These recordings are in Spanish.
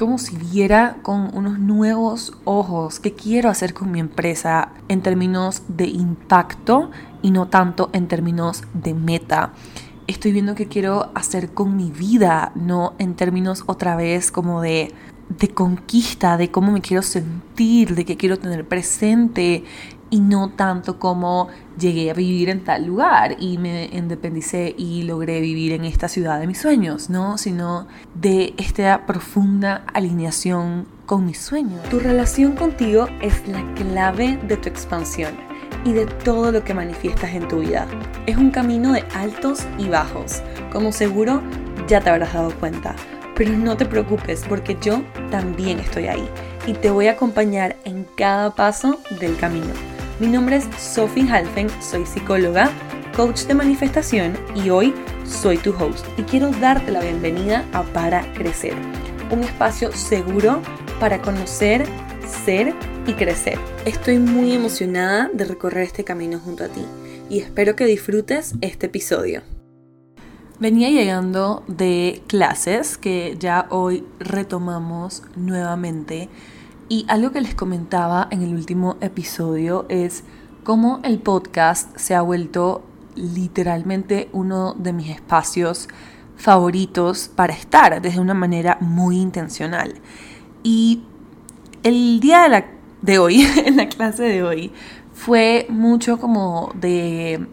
como si viera con unos nuevos ojos qué quiero hacer con mi empresa en términos de impacto y no tanto en términos de meta. Estoy viendo qué quiero hacer con mi vida, no en términos otra vez como de de conquista, de cómo me quiero sentir, de qué quiero tener presente y no tanto como llegué a vivir en tal lugar y me independicé y logré vivir en esta ciudad de mis sueños, ¿no? Sino de esta profunda alineación con mis sueños. Tu relación contigo es la clave de tu expansión y de todo lo que manifiestas en tu vida. Es un camino de altos y bajos, como seguro ya te habrás dado cuenta. Pero no te preocupes porque yo también estoy ahí y te voy a acompañar en cada paso del camino. Mi nombre es Sophie Halfen, soy psicóloga, coach de manifestación y hoy soy tu host y quiero darte la bienvenida a Para Crecer, un espacio seguro para conocer, ser y crecer. Estoy muy emocionada de recorrer este camino junto a ti y espero que disfrutes este episodio. Venía llegando de clases que ya hoy retomamos nuevamente y algo que les comentaba en el último episodio es cómo el podcast se ha vuelto literalmente uno de mis espacios favoritos para estar desde una manera muy intencional. Y el día de, la, de hoy, en la clase de hoy, fue mucho como de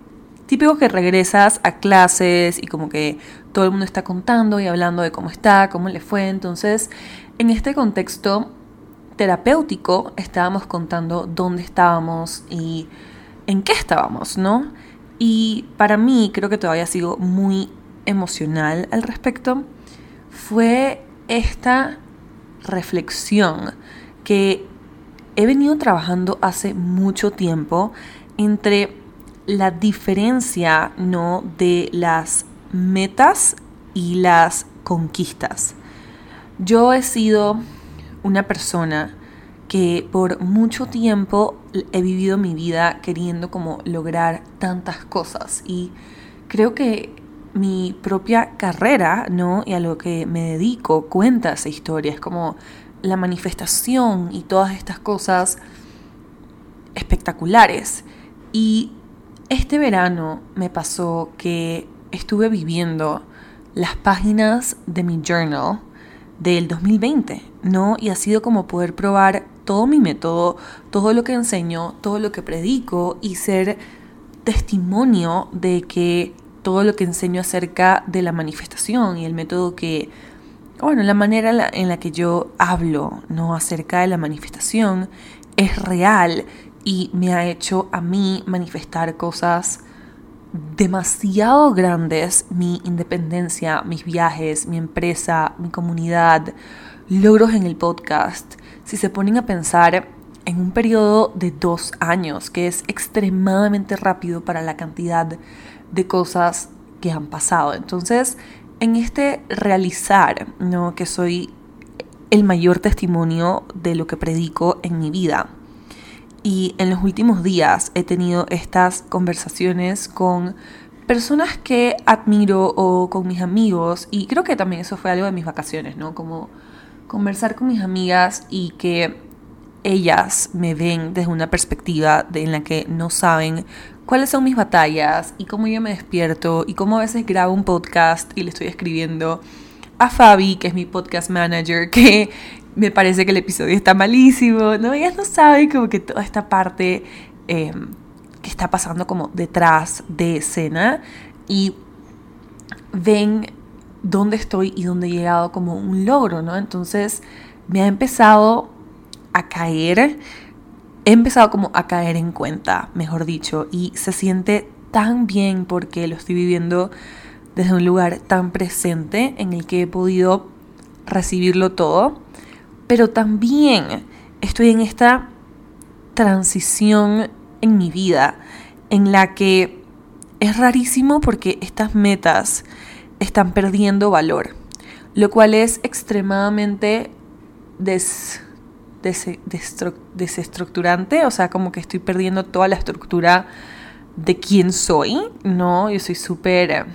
típico que regresas a clases y como que todo el mundo está contando y hablando de cómo está, cómo le fue. Entonces, en este contexto terapéutico estábamos contando dónde estábamos y en qué estábamos, ¿no? Y para mí, creo que todavía sigo muy emocional al respecto, fue esta reflexión que he venido trabajando hace mucho tiempo entre la diferencia, ¿no? De las metas y las conquistas. Yo he sido una persona que por mucho tiempo he vivido mi vida queriendo como lograr tantas cosas y creo que mi propia carrera, ¿no? Y a lo que me dedico cuenta esa historia, es como la manifestación y todas estas cosas espectaculares. Y este verano me pasó que estuve viviendo las páginas de mi journal del 2020, ¿no? Y ha sido como poder probar todo mi método, todo lo que enseño, todo lo que predico y ser testimonio de que todo lo que enseño acerca de la manifestación y el método que, bueno, la manera en la que yo hablo, ¿no? Acerca de la manifestación es real y me ha hecho a mí manifestar cosas demasiado grandes, mi independencia, mis viajes, mi empresa, mi comunidad, logros en el podcast, si se ponen a pensar en un periodo de dos años, que es extremadamente rápido para la cantidad de cosas que han pasado. Entonces, en este realizar, ¿no? que soy el mayor testimonio de lo que predico en mi vida, y en los últimos días he tenido estas conversaciones con personas que admiro o con mis amigos y creo que también eso fue algo de mis vacaciones, ¿no? Como conversar con mis amigas y que ellas me ven desde una perspectiva de, en la que no saben cuáles son mis batallas y cómo yo me despierto y cómo a veces grabo un podcast y le estoy escribiendo a Fabi, que es mi podcast manager, que me parece que el episodio está malísimo, ¿no? Ellas no saben como que toda esta parte em, que está pasando como detrás de escena y ven dónde estoy y dónde he llegado como un logro, ¿no? Entonces me ha empezado a caer, he empezado como a caer en cuenta, mejor dicho, y se siente tan bien porque lo estoy viviendo desde un lugar tan presente en el que he podido recibirlo todo pero también estoy en esta transición en mi vida en la que es rarísimo porque estas metas están perdiendo valor, lo cual es extremadamente desestructurante, o sea, como que estoy perdiendo toda la estructura de quién soy, ¿no? Yo soy súper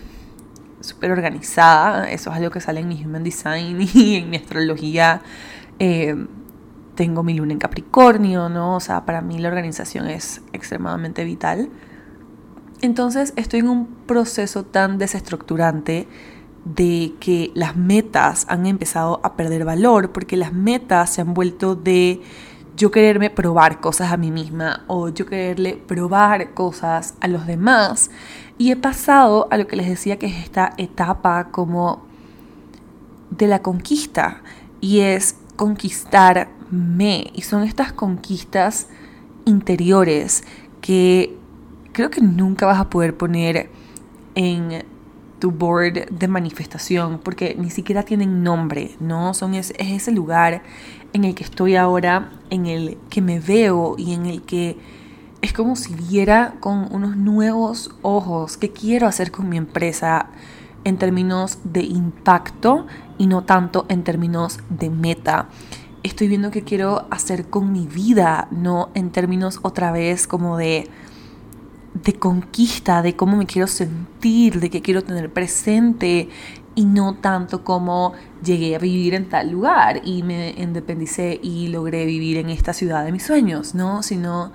súper organizada, eso es algo que sale en mi Human Design y en mi astrología. Eh, tengo mi luna en Capricornio, ¿no? O sea, para mí la organización es extremadamente vital. Entonces estoy en un proceso tan desestructurante de que las metas han empezado a perder valor, porque las metas se han vuelto de yo quererme probar cosas a mí misma o yo quererle probar cosas a los demás. Y he pasado a lo que les decía que es esta etapa como de la conquista y es conquistarme. Y son estas conquistas interiores que creo que nunca vas a poder poner en tu board de manifestación porque ni siquiera tienen nombre, ¿no? Son es, ese lugar en el que estoy ahora, en el que me veo y en el que es como si viera con unos nuevos ojos qué quiero hacer con mi empresa en términos de impacto y no tanto en términos de meta. Estoy viendo qué quiero hacer con mi vida, no en términos otra vez como de de conquista, de cómo me quiero sentir, de qué quiero tener presente y no tanto como llegué a vivir en tal lugar y me independicé y logré vivir en esta ciudad de mis sueños, ¿no? Sino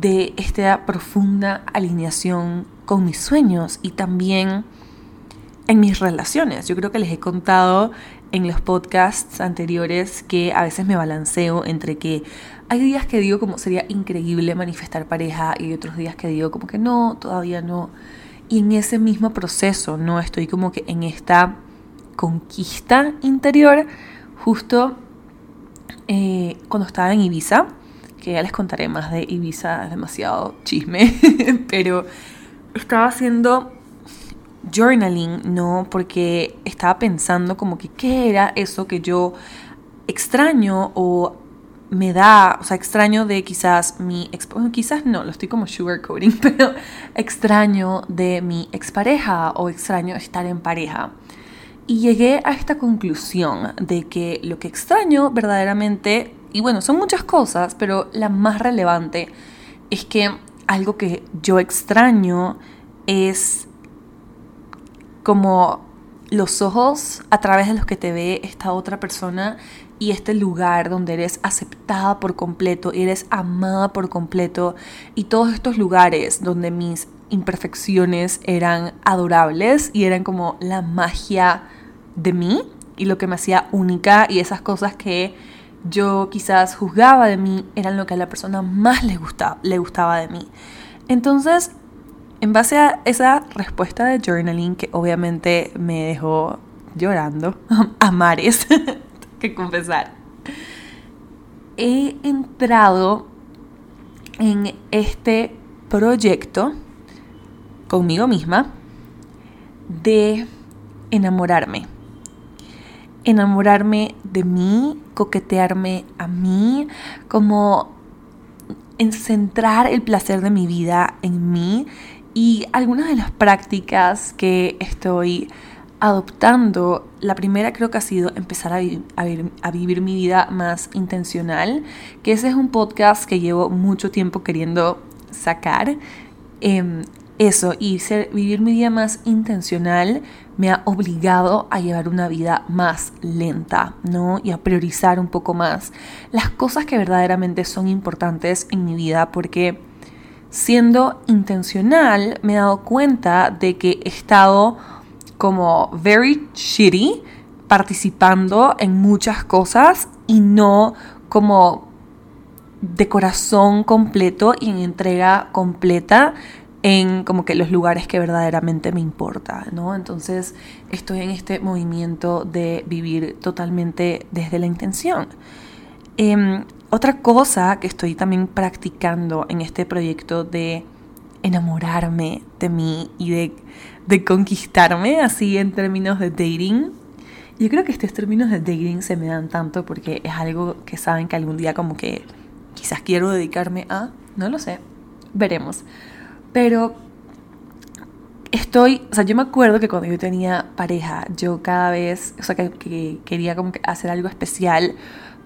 de esta profunda alineación con mis sueños y también en mis relaciones. Yo creo que les he contado en los podcasts anteriores que a veces me balanceo entre que hay días que digo como sería increíble manifestar pareja y otros días que digo como que no, todavía no. Y en ese mismo proceso, ¿no? Estoy como que en esta conquista interior, justo eh, cuando estaba en Ibiza, que ya les contaré más de Ibiza, es demasiado chisme, pero estaba haciendo journaling, ¿no? Porque estaba pensando como que qué era eso que yo extraño o me da, o sea, extraño de quizás mi, quizás no, lo estoy como sugarcoating, pero extraño de mi expareja o extraño estar en pareja. Y llegué a esta conclusión de que lo que extraño verdaderamente, y bueno, son muchas cosas, pero la más relevante es que algo que yo extraño es como los ojos a través de los que te ve esta otra persona y este lugar donde eres aceptada por completo, eres amada por completo y todos estos lugares donde mis imperfecciones eran adorables y eran como la magia de mí y lo que me hacía única y esas cosas que yo quizás juzgaba de mí eran lo que a la persona más le gustaba, le gustaba de mí. Entonces, en base a esa respuesta de journaling que obviamente me dejó llorando a mares, que confesar. He entrado en este proyecto conmigo misma de enamorarme. Enamorarme de mí, coquetearme a mí, como en centrar el placer de mi vida en mí y algunas de las prácticas que estoy adoptando, la primera creo que ha sido empezar a, vivir mi vida más intencional, que ese es un podcast que llevo mucho tiempo queriendo sacar. Em, eso, y ser, vivir mi vida más intencional me ha obligado a llevar una vida más lenta, ¿no? Y a priorizar un poco más las cosas que verdaderamente son importantes en mi vida, porque siendo intencional me he dado cuenta de que he estado como very shitty participando en muchas cosas y no como de corazón completo y en entrega completa en como que los lugares que verdaderamente me importa, ¿no? Entonces estoy en este movimiento de vivir totalmente desde la intención. Em, otra cosa que estoy también practicando en este proyecto de enamorarme de mí y de de conquistarme, así en términos de dating. Yo creo que estos términos de dating se me dan tanto porque es algo que saben que algún día como que quizás quiero dedicarme a, no lo sé, veremos. Pero estoy, o sea, yo me acuerdo que cuando yo tenía pareja, yo cada vez, o sea, que, quería como hacer algo especial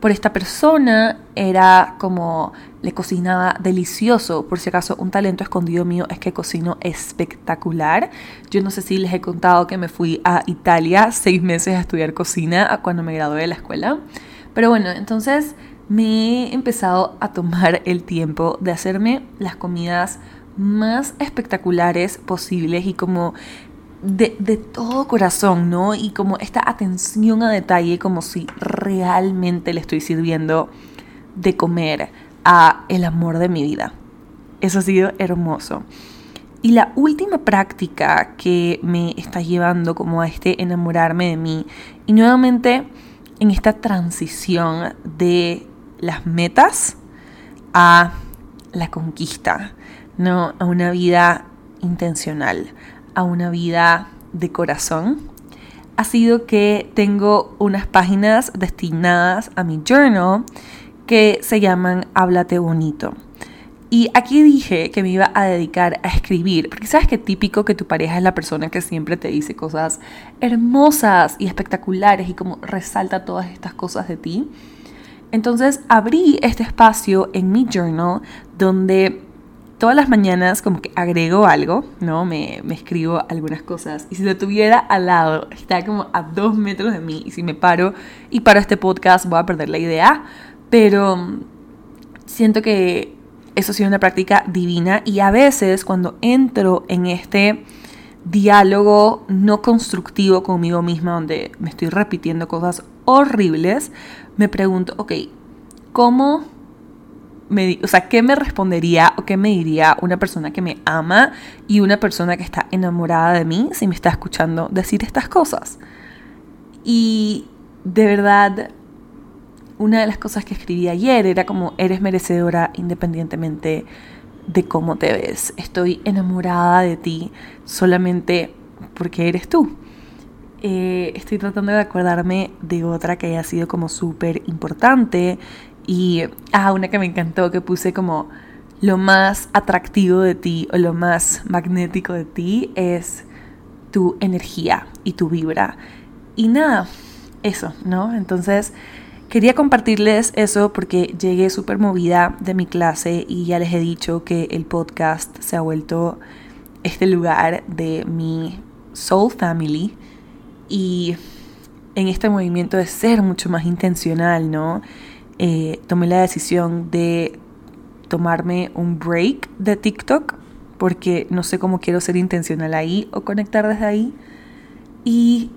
por esta persona era como le cocinaba delicioso. Por si acaso, un talento escondido mío es que cocino espectacular. Yo no sé si les he contado que me fui a Italia seis meses a estudiar cocina cuando me gradué de la escuela. Pero bueno, entonces me he empezado a tomar el tiempo de hacerme las comidas más espectaculares posibles y como de, todo corazón, ¿no? Y como esta atención a detalle, como si realmente le estoy sirviendo de comer a el amor de mi vida. Eso ha sido hermoso. Y la última práctica que me está llevando como a este enamorarme de mí y nuevamente en esta transición de las metas a la conquista, ¿no? A una vida intencional, a una vida de corazón ha sido que tengo unas páginas destinadas a mi journal que se llaman Háblate Bonito. Y aquí dije que me iba a dedicar a escribir, porque sabes que típico que tu pareja es la persona que siempre te dice cosas hermosas y espectaculares y como resalta todas estas cosas de ti. Entonces abrí este espacio en mi journal donde todas las mañanas como que agrego algo, ¿no? Me, me, escribo algunas cosas. Y si lo tuviera al lado, está como a dos metros de mí. Y si me paro y paro este podcast, voy a perder la idea. Pero mm, siento que eso ha sido una práctica divina. Y a veces cuando entro en este diálogo no constructivo conmigo misma, donde me estoy repitiendo cosas horribles, me pregunto, ok, ¿cómo o sea, ¿qué me respondería o qué me diría una persona que me ama y una persona que está enamorada de mí si me está escuchando decir estas cosas? Y de verdad, una de las cosas que escribí ayer era como, eres merecedora independientemente de cómo te ves. Estoy enamorada de ti solamente porque eres tú. Eh, estoy tratando de acordarme de otra que haya sido como súper importante y, ah, una que me encantó, que puse como lo más atractivo de ti o lo más magnético de ti es tu energía y tu vibra. Y nada, eso, ¿no? Entonces, quería compartirles eso porque llegué súper movida de mi clase y ya les he dicho que el podcast se ha vuelto este lugar de mi soul family y en este movimiento de ser mucho más intencional, ¿no? Eh, tomé la decisión de tomarme un break de TikTok porque no sé cómo quiero ser intencional ahí o conectar desde ahí. Y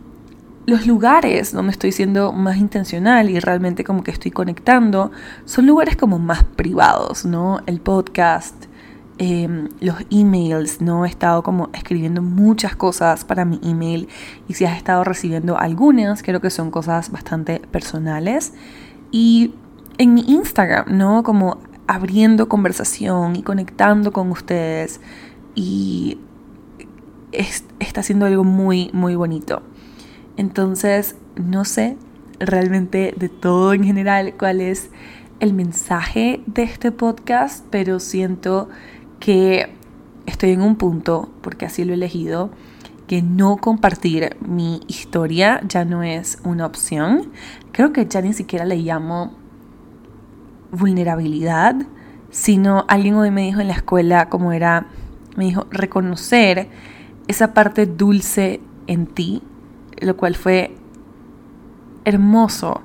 los lugares donde estoy siendo más intencional y realmente como que estoy conectando son lugares como más privados, ¿no? El podcast, em, los emails, ¿no? He estado como escribiendo muchas cosas para mi email y si has estado recibiendo algunas, creo que son cosas bastante personales. Y en mi Instagram, ¿no? Como abriendo conversación y conectando con ustedes y está siendo algo muy, muy bonito. Entonces, no sé realmente de todo en general cuál es el mensaje de este podcast, pero siento que estoy en un punto, porque así lo he elegido, que no compartir mi historia ya no es una opción. Creo que ya ni siquiera le llamo vulnerabilidad, sino alguien hoy me dijo en la escuela como era, me dijo, reconocer esa parte dulce en ti, lo cual fue hermoso,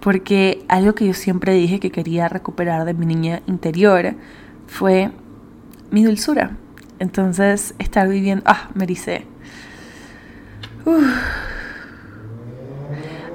porque algo que yo siempre dije que quería recuperar de mi niña interior fue mi dulzura. Entonces, estar viviendo, ah, me dice,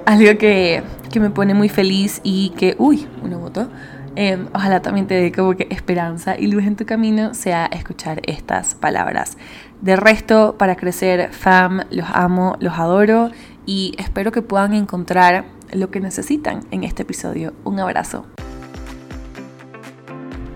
algo que, que me pone muy feliz y que, uy, una moto, Em, ojalá también te dé como que esperanza y luz en tu camino sea escuchar estas palabras. De resto, para crecer, fam, los amo, los adoro y espero que puedan encontrar lo que necesitan en este episodio. Un abrazo.